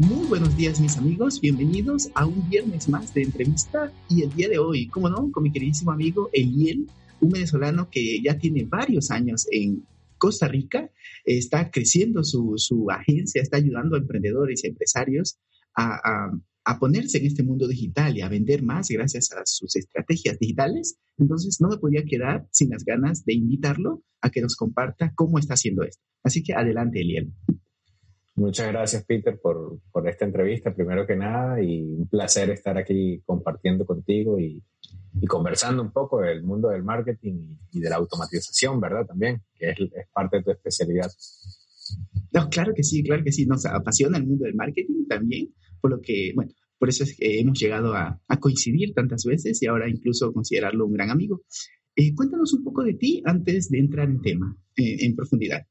Muy buenos días mis amigos, bienvenidos a un viernes más de entrevista y el día de hoy, como no, con mi queridísimo amigo Eliel, un venezolano que ya tiene varios años en Costa Rica, está creciendo su, su agencia, está ayudando a emprendedores y empresarios a, a, ponerse en este mundo digital y a vender más gracias a sus estrategias digitales. Entonces no me podía quedar sin las ganas de invitarlo a que nos comparta cómo está haciendo esto. Así que adelante, Eliel. Muchas gracias, Peter, por, por, esta entrevista, primero que nada, y un placer estar aquí compartiendo contigo y, y conversando un poco del mundo del marketing y, de la automatización, ¿verdad? También, que es, es, parte de tu especialidad. No, claro que sí, claro que sí. Nos apasiona el mundo del marketing también, por lo que, bueno, por eso es que hemos llegado a, a coincidir tantas veces y ahora incluso considerarlo un gran amigo. Eh, cuéntanos un poco de ti antes de entrar en tema, eh, en profundidad.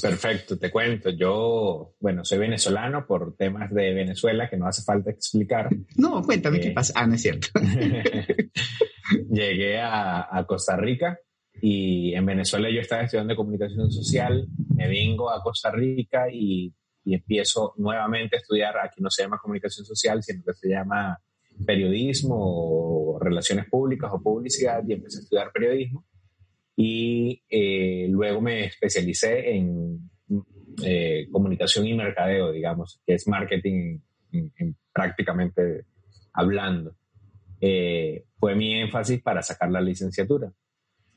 Perfecto, te cuento. Yo, bueno, soy venezolano por temas de Venezuela que no hace falta explicar. No, cuéntame qué eh, pasa. Ah, no es cierto. Llegué a, a, Costa Rica y en Venezuela yo estaba estudiando comunicación social. Me vengo a Costa Rica y, y empiezo nuevamente a estudiar. Aquí no se llama comunicación social, sino que se llama periodismo o relaciones públicas o publicidad y empecé a estudiar periodismo y eh, luego me especialicé en eh, comunicación y mercadeo, digamos, que es marketing en, prácticamente hablando. Eh, fue mi énfasis para sacar la licenciatura.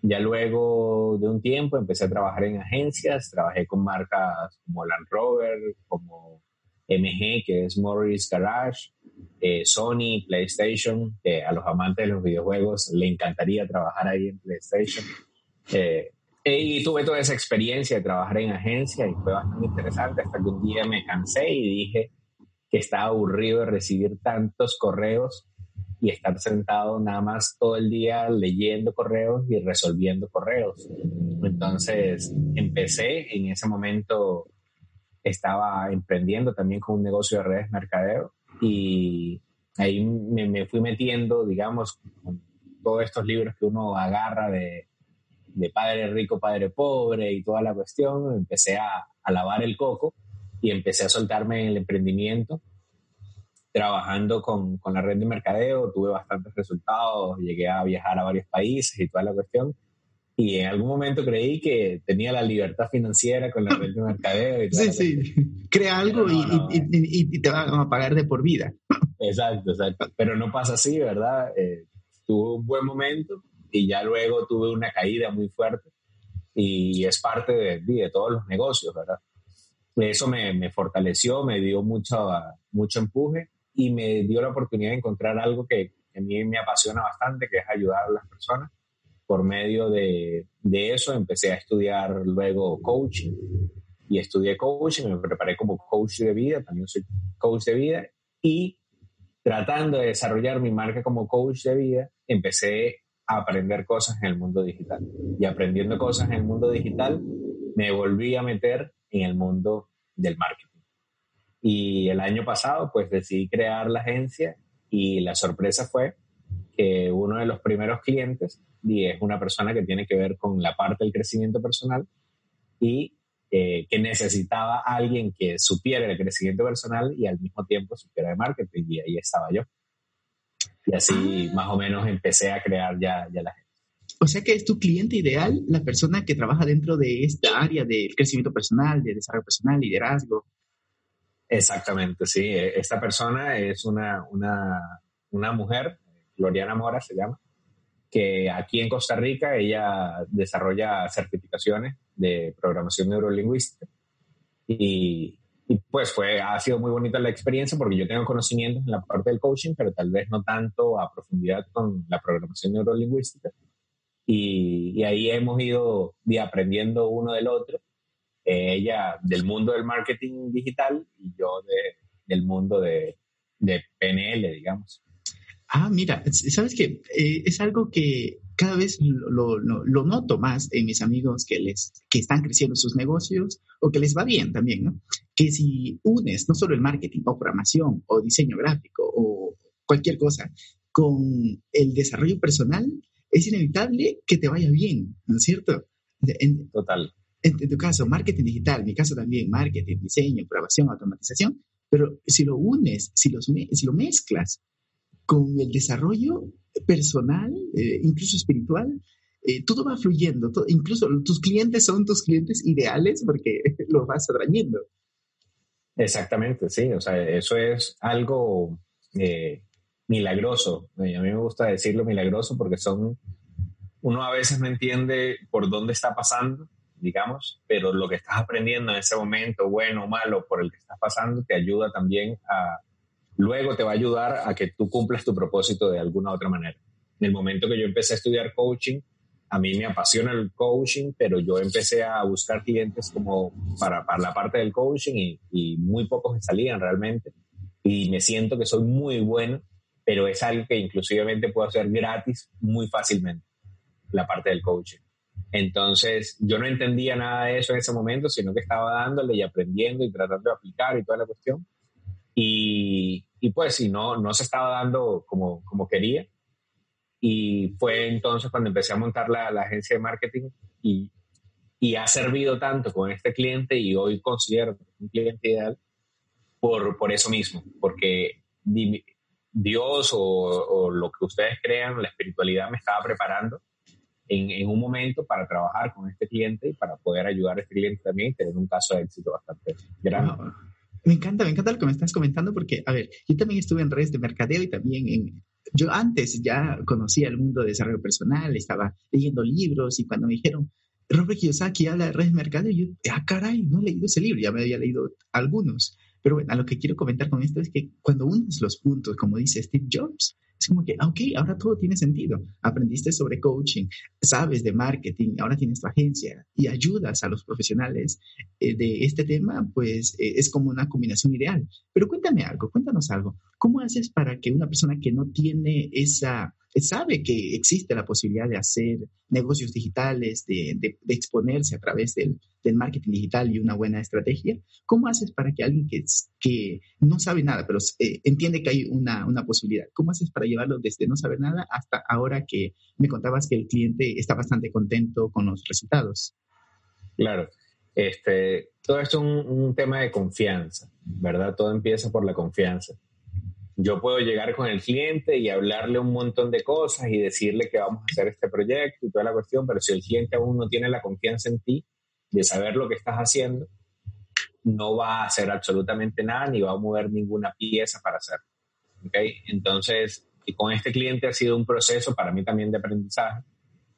Ya luego de un tiempo empecé a trabajar en agencias, trabajé con marcas como Land Rover, como MG, que es Morris Garage, Sony, PlayStation, que a los amantes de los videojuegos le encantaría trabajar ahí en PlayStation. Eh, y tuve toda esa experiencia de trabajar en agencia y fue bastante interesante hasta que un día me cansé y dije que estaba aburrido de recibir tantos correos y estar sentado nada más todo el día leyendo correos y resolviendo correos. Entonces empecé, en ese momento estaba emprendiendo también con un negocio de redes mercadeo y ahí me, me fui metiendo, digamos, con todos estos libros que uno agarra de, de padre rico, padre pobre y toda la cuestión, empecé a, a lavar el coco y empecé a soltarme en el emprendimiento, trabajando con, con, la red de mercadeo, tuve bastantes resultados, llegué a viajar a varios países y toda la cuestión. Y en algún momento creí que tenía la libertad financiera con la red de mercadeo. Y sí, sí, crea algo y, y, y, te van a pagar de por vida. Exacto, exacto. Pero no pasa así, ¿verdad? Eh, tuve un buen momento y ya luego tuve una caída muy fuerte y es parte de, de todos los negocios, ¿verdad? Eso me, me, fortaleció, me dio mucho, mucho empuje y me dio la oportunidad de encontrar algo que, a mí me apasiona bastante, que es ayudar a las personas. Por medio de, de eso empecé a estudiar luego coaching y estudié coaching, me preparé como coach de vida, también soy coach de vida y tratando de desarrollar mi marca como coach de vida, empecé aprender cosas en el mundo digital. Y aprendiendo cosas en el mundo digital, me volví a meter en el mundo del marketing. Y el año pasado, pues decidí crear la agencia y la sorpresa fue que uno de los primeros clientes y es una persona que tiene que ver con la parte del crecimiento personal y eh, que necesitaba alguien que supiera el crecimiento personal y al mismo tiempo supiera de marketing y ahí estaba yo. Y así más o menos empecé a crear ya, ya la gente. O sea que es tu cliente ideal, la persona que trabaja dentro de esta área del crecimiento personal, de desarrollo personal, liderazgo. Exactamente, sí. Esta persona es una, una, una mujer, Gloriana Mora se llama, que aquí en Costa Rica ella desarrolla certificaciones de programación neurolingüística y, y pues fue, ha sido muy bonita la experiencia porque yo tengo conocimientos en la parte del coaching, pero tal vez no tanto a profundidad con la programación neurolingüística. Y, y ahí hemos ido aprendiendo uno del otro. Eh, ella del mundo del marketing digital y yo de, del mundo de, de PNL, digamos. Ah, mira, sabes que eh, es algo que cada vez lo, lo, noto más en mis amigos que, les, que están creciendo sus negocios o que les va bien también, ¿no? Que si unes no solo el marketing o programación o diseño gráfico o cualquier cosa con el desarrollo personal, es inevitable que te vaya bien, ¿no es cierto? Total. En, tu caso, marketing digital, en mi caso también, marketing, diseño, programación, automatización, pero si lo unes, si, los, si lo mezclas con el desarrollo personal, eh, incluso espiritual, eh, todo va fluyendo, incluso tus clientes son tus clientes ideales porque los vas atrayendo. Exactamente, sí, o sea, eso es algo eh, milagroso. A mí me gusta decirlo milagroso porque son, uno a veces no entiende por dónde está pasando, digamos, pero lo que estás aprendiendo en ese momento, bueno o malo, por el que estás pasando, te ayuda también a, luego te va a ayudar a que tú cumplas tu propósito de alguna otra manera. En el momento que yo empecé a estudiar coaching, a mí me apasiona el coaching, pero yo empecé a buscar clientes como para, para la parte del coaching y, y, muy pocos me salían realmente. Y me siento que soy muy bueno, pero es algo que inclusivamente puedo hacer gratis muy fácilmente, la parte del coaching. Entonces, yo no entendía nada de eso en ese momento, sino que estaba dándole y aprendiendo y tratando de aplicar y toda la cuestión. Y, y pues, si no, no se estaba dando como, como quería. Y fue entonces cuando empecé a montar la, la agencia de marketing y, y, ha servido tanto con este cliente y hoy considero un cliente ideal por, por eso mismo, porque Dios o, o, lo que ustedes crean, la espiritualidad me estaba preparando en, en, un momento para trabajar con este cliente y para poder ayudar a este cliente también y tener un caso de éxito bastante grande. Me encanta, me encanta lo que me estás comentando porque, a ver, yo también estuve en redes de mercadeo y también en... Yo antes ya conocía el mundo de desarrollo personal, estaba leyendo libros y cuando me dijeron, Robert Kiyosaki habla de redes de mercadeo, yo, ah, caray, no he leído ese libro, ya me había leído algunos. Pero bueno, a lo que quiero comentar con esto es que cuando unes los puntos, como dice Steve Jobs, es como que, ah, ok, ahora todo tiene sentido. Aprendiste sobre coaching, sabes de marketing, ahora tienes tu agencia y ayudas a los profesionales eh, de este tema, pues eh, es como una combinación ideal. Pero cuéntame algo, cuéntanos algo. ¿Cómo haces para que una persona que no tiene esa sabe que existe la posibilidad de hacer negocios digitales, de, exponerse a través del, marketing digital y una buena estrategia, ¿cómo haces para que alguien que, no sabe nada, pero eh, entiende que hay una, una, posibilidad, cómo haces para llevarlo desde no saber nada hasta ahora que me contabas que el cliente está bastante contento con los resultados? Claro. Este, todo esto es un tema de confianza, ¿verdad? Todo empieza por la confianza yo puedo llegar con el cliente y hablarle un montón de cosas y decirle que vamos a hacer este proyecto y toda la cuestión, pero si el cliente aún no tiene la confianza en ti de saber lo que estás haciendo, no va a hacer absolutamente nada ni va a mover ninguna pieza para hacerlo. ¿okay? Entonces, y con este cliente ha sido un proceso para mí también de aprendizaje,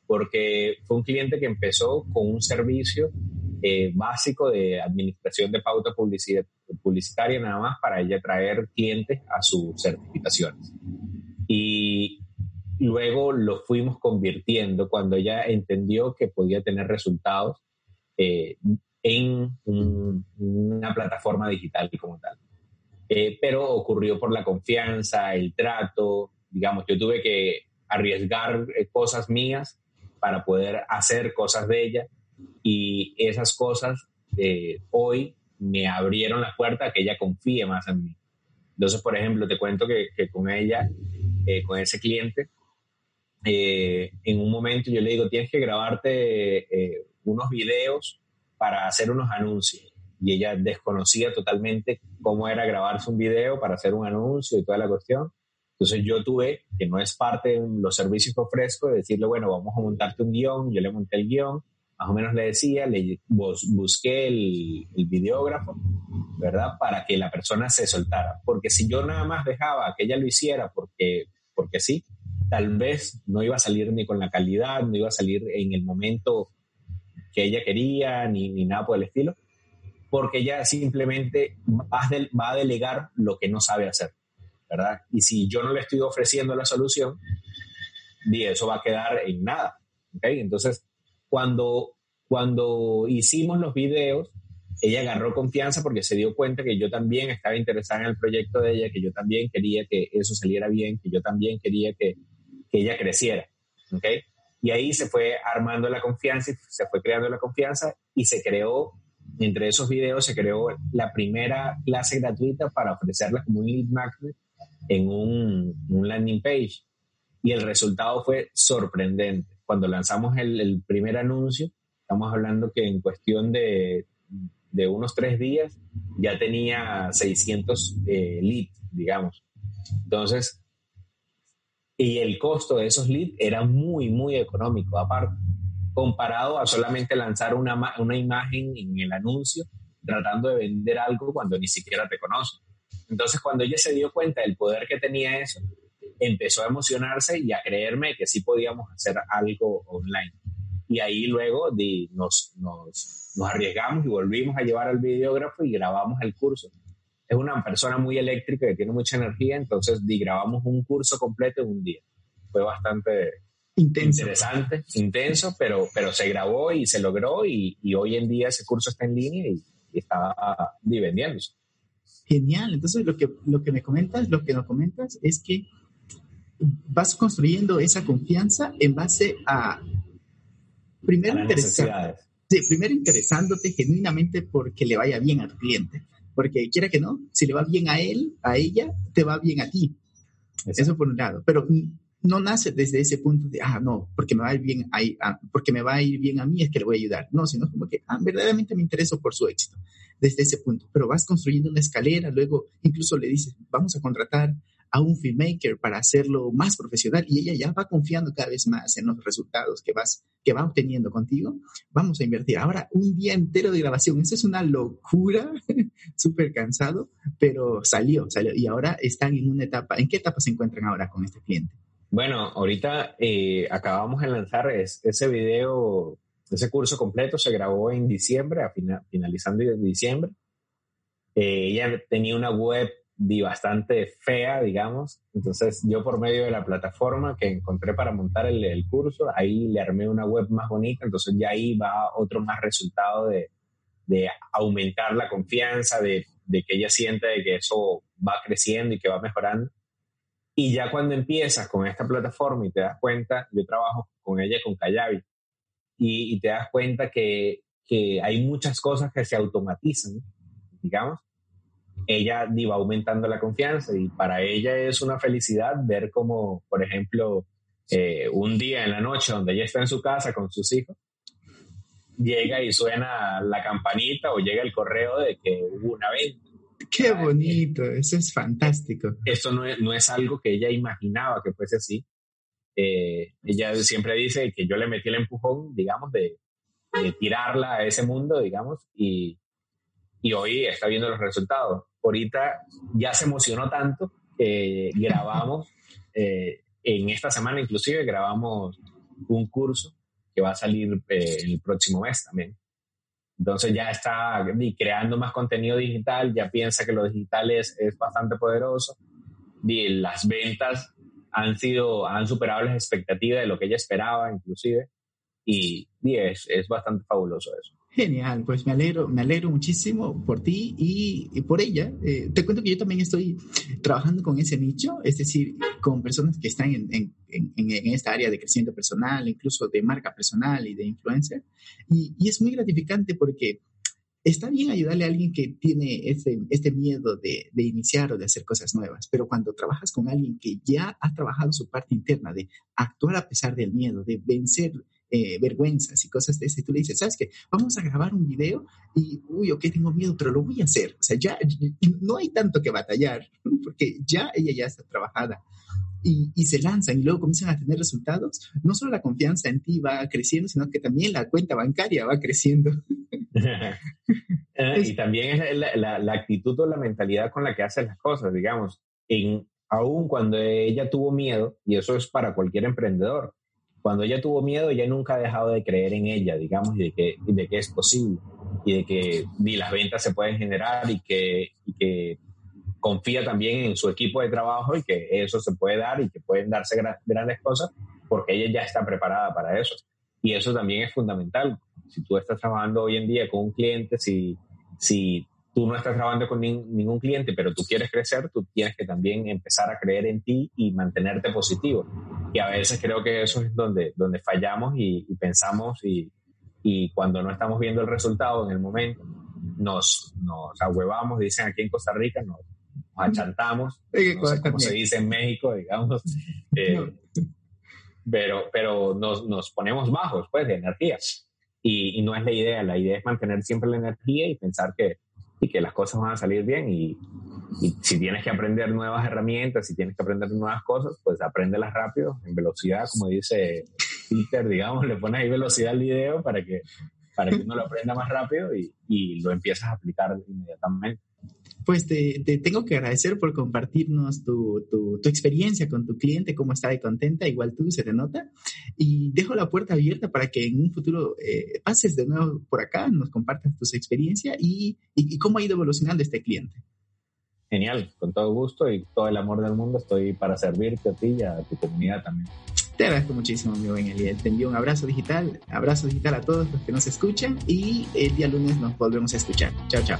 porque fue un cliente que empezó con un servicio eh, básico de administración de pauta publicitaria nada más para ella traer clientes a sus certificaciones. Y luego lo fuimos convirtiendo cuando ella entendió que podía tener resultados eh, en una plataforma digital como tal. Eh, pero ocurrió por la confianza, el trato, digamos, yo tuve que arriesgar cosas mías para poder hacer cosas de ella y esas cosas eh, hoy me abrieron la puerta a que ella confíe más en mí. Entonces, por ejemplo, te cuento que, con ella, eh, con ese cliente, eh, en un momento yo le digo, tienes que grabarte unos videos para hacer unos anuncios. Y ella desconocía totalmente cómo era grabarse un video para hacer un anuncio y toda la cuestión. Entonces yo tuve, que no es parte de los servicios que ofrezco, de decirle, bueno, vamos a montarte un guion, yo le monté el guion, más o menos le decía, le busqué el, videógrafo, ¿verdad? Para que la persona se soltara. Porque si yo nada más dejaba que ella lo hiciera porque, porque sí, tal vez no iba a salir ni con la calidad, no iba a salir en el momento que ella quería, ni, ni nada por el estilo, porque ella simplemente va, va a delegar lo que no sabe hacer, ¿verdad? Y si yo no le estoy ofreciendo la solución, eso va a quedar en nada. Entonces, cuando, cuando hicimos los videos, ella agarró confianza porque se dio cuenta que yo también estaba interesada en el proyecto de ella, que yo también quería que eso saliera bien, que yo también quería que, que ella creciera. ¿okay? Y ahí se fue armando la confianza y se fue creando la confianza y se creó, entre esos videos, se creó la primera clase gratuita para ofrecerla como un lead magnet en un, un landing page. Y el resultado fue sorprendente. Cuando lanzamos el, el primer anuncio, estamos hablando que en cuestión de, de unos tres días ya tenía 600 eh, leads, digamos. Entonces, y el costo de esos leads era muy, muy económico, aparte, comparado a solamente lanzar una, una imagen en el anuncio tratando de vender algo cuando ni siquiera te conoce. Entonces, cuando ella se dio cuenta del poder que tenía eso, empezó a emocionarse y a creerme que sí podíamos hacer algo online. Y ahí luego nos, nos, nos arriesgamos y volvimos a llevar al videógrafo y grabamos el curso es una persona muy eléctrica que tiene mucha energía, entonces grabamos un curso completo en un día. Fue bastante interesante, intenso, pero, pero se grabó y se logró y, hoy en día ese curso está en línea y, está vendiéndose. Genial, entonces lo que, lo que me comentas, lo que nos comentas es que vas construyendo esa confianza en base a primero, sí, primero interesándote genuinamente porque le vaya bien a tu cliente porque quiera que no, si le va bien a él, a ella, te va bien a ti. Eso por un lado. Pero no nace desde ese punto de, ah, no, porque me va a ir bien a, ah, porque me va a ir bien a mí es que le voy a ayudar. No, sino como que, ah, verdaderamente me intereso por su éxito desde ese punto. Pero vas construyendo una escalera, luego incluso le dices, vamos a contratar a un filmmaker para hacerlo más profesional y ella ya va confiando cada vez más en los resultados que vas que va obteniendo contigo, vamos a invertir. Ahora, un día entero de grabación, eso es una locura, súper cansado, pero salió, salió. Y ahora están en una etapa, ¿en qué etapa se encuentran ahora con este cliente? Bueno, ahorita eh, acabamos de lanzar ese video, ese curso completo se grabó en diciembre, a finalizando en diciembre. Eh, ella tenía una web di bastante fea, digamos. Entonces yo por medio de la plataforma que encontré para montar el, curso, ahí le armé una web más bonita, entonces ya ahí va otro más resultado de, de aumentar la confianza, de, de, que ella siente que eso va creciendo y que va mejorando. Y ya cuando empiezas con esta plataforma y te das cuenta, yo trabajo con ella con Kayabi, y, y te das cuenta que, que hay muchas cosas que se automatizan, digamos, ella va aumentando la confianza y para ella es una felicidad ver como, por ejemplo, eh, un día en la noche donde ella está en su casa con sus hijos, llega y suena la campanita o llega el correo de que hubo una venta. Qué bonito, eso es fantástico. Esto no es, no es algo que ella imaginaba que fuese así. Eh, ella siempre dice que yo le metí el empujón, digamos, de, de tirarla a ese mundo, digamos, y, y hoy está viendo los resultados. Ahorita ya se emocionó tanto que grabamos, eh, en esta semana inclusive grabamos un curso que va a salir eh, el próximo mes también. Entonces ya está creando más contenido digital, ya piensa que lo digital es, es bastante poderoso. Y las ventas han sido, han superado las expectativas de lo que ella esperaba inclusive. Y, y es, es bastante fabuloso eso. Genial, pues me alegro, me alegro muchísimo por ti y, por ella. Eh, te cuento que yo también estoy trabajando con ese nicho, es decir, con personas que están en, en, en, esta área de crecimiento personal, incluso de marca personal y de influencer. Y, y, es muy gratificante porque está bien ayudarle a alguien que tiene este, este miedo de, de iniciar o de hacer cosas nuevas, pero cuando trabajas con alguien que ya ha trabajado su parte interna de actuar a pesar del miedo, de vencer eh, vergüenzas y cosas de ese. Tú le dices, ¿sabes qué? Vamos a grabar un video y, uy, ok, tengo miedo, pero lo voy a hacer. O sea, ya no hay tanto que batallar, porque ya ella ya está trabajada. Y, y, se lanzan y luego comienzan a tener resultados, no solo la confianza en ti va creciendo, sino que también la cuenta bancaria va creciendo. Eh, y también es la, la, actitud o la mentalidad con la que haces las cosas, digamos, en, aún cuando ella tuvo miedo, y eso es para cualquier emprendedor, cuando ella tuvo miedo, ella nunca ha dejado de creer en ella, digamos, y de que, de que es posible, y de que ni las ventas se pueden generar y que, y que confía también en su equipo de trabajo y que eso se puede dar y que pueden darse grandes cosas porque ella ya está preparada para eso. Y eso también es fundamental. Si tú estás trabajando hoy en día con un cliente, si, si tú no estás trabajando con ningún cliente, pero tú quieres crecer, tú tienes que también empezar a creer en ti y mantenerte positivo. Y a veces creo que eso es donde, donde fallamos y, pensamos y, y, cuando no estamos viendo el resultado en el momento, nos, nos ahuevamos, dicen aquí en Costa Rica, nos, achantamos, como se dice en México, digamos, eh, pero, pero nos, nos, ponemos bajos, pues, de energía. Y, y, no es la idea, la idea es mantener siempre la energía y pensar que, y que las cosas van a salir bien y, si tienes que aprender nuevas herramientas, si tienes que aprender nuevas cosas, pues apréndelas rápido, en velocidad, como dice Peter, digamos, le pones ahí velocidad al video para que, para que uno lo aprenda más rápido y, y lo empiezas a aplicar inmediatamente. Pues te, te, tengo que agradecer por compartirnos tu, tu, tu, experiencia con tu cliente, cómo está de contenta, igual tú se te nota. Y dejo la puerta abierta para que en un futuro eh, pases de nuevo por acá, nos compartas tu experiencia y, y, cómo ha ido evolucionando este cliente. Genial, con todo gusto y todo el amor del mundo estoy para servirte a ti y a tu comunidad también. Te agradezco muchísimo, amigo Beneliel. Te envío un abrazo digital, abrazo digital a todos los que nos escuchan y el día lunes nos volvemos a escuchar. Chao, chao.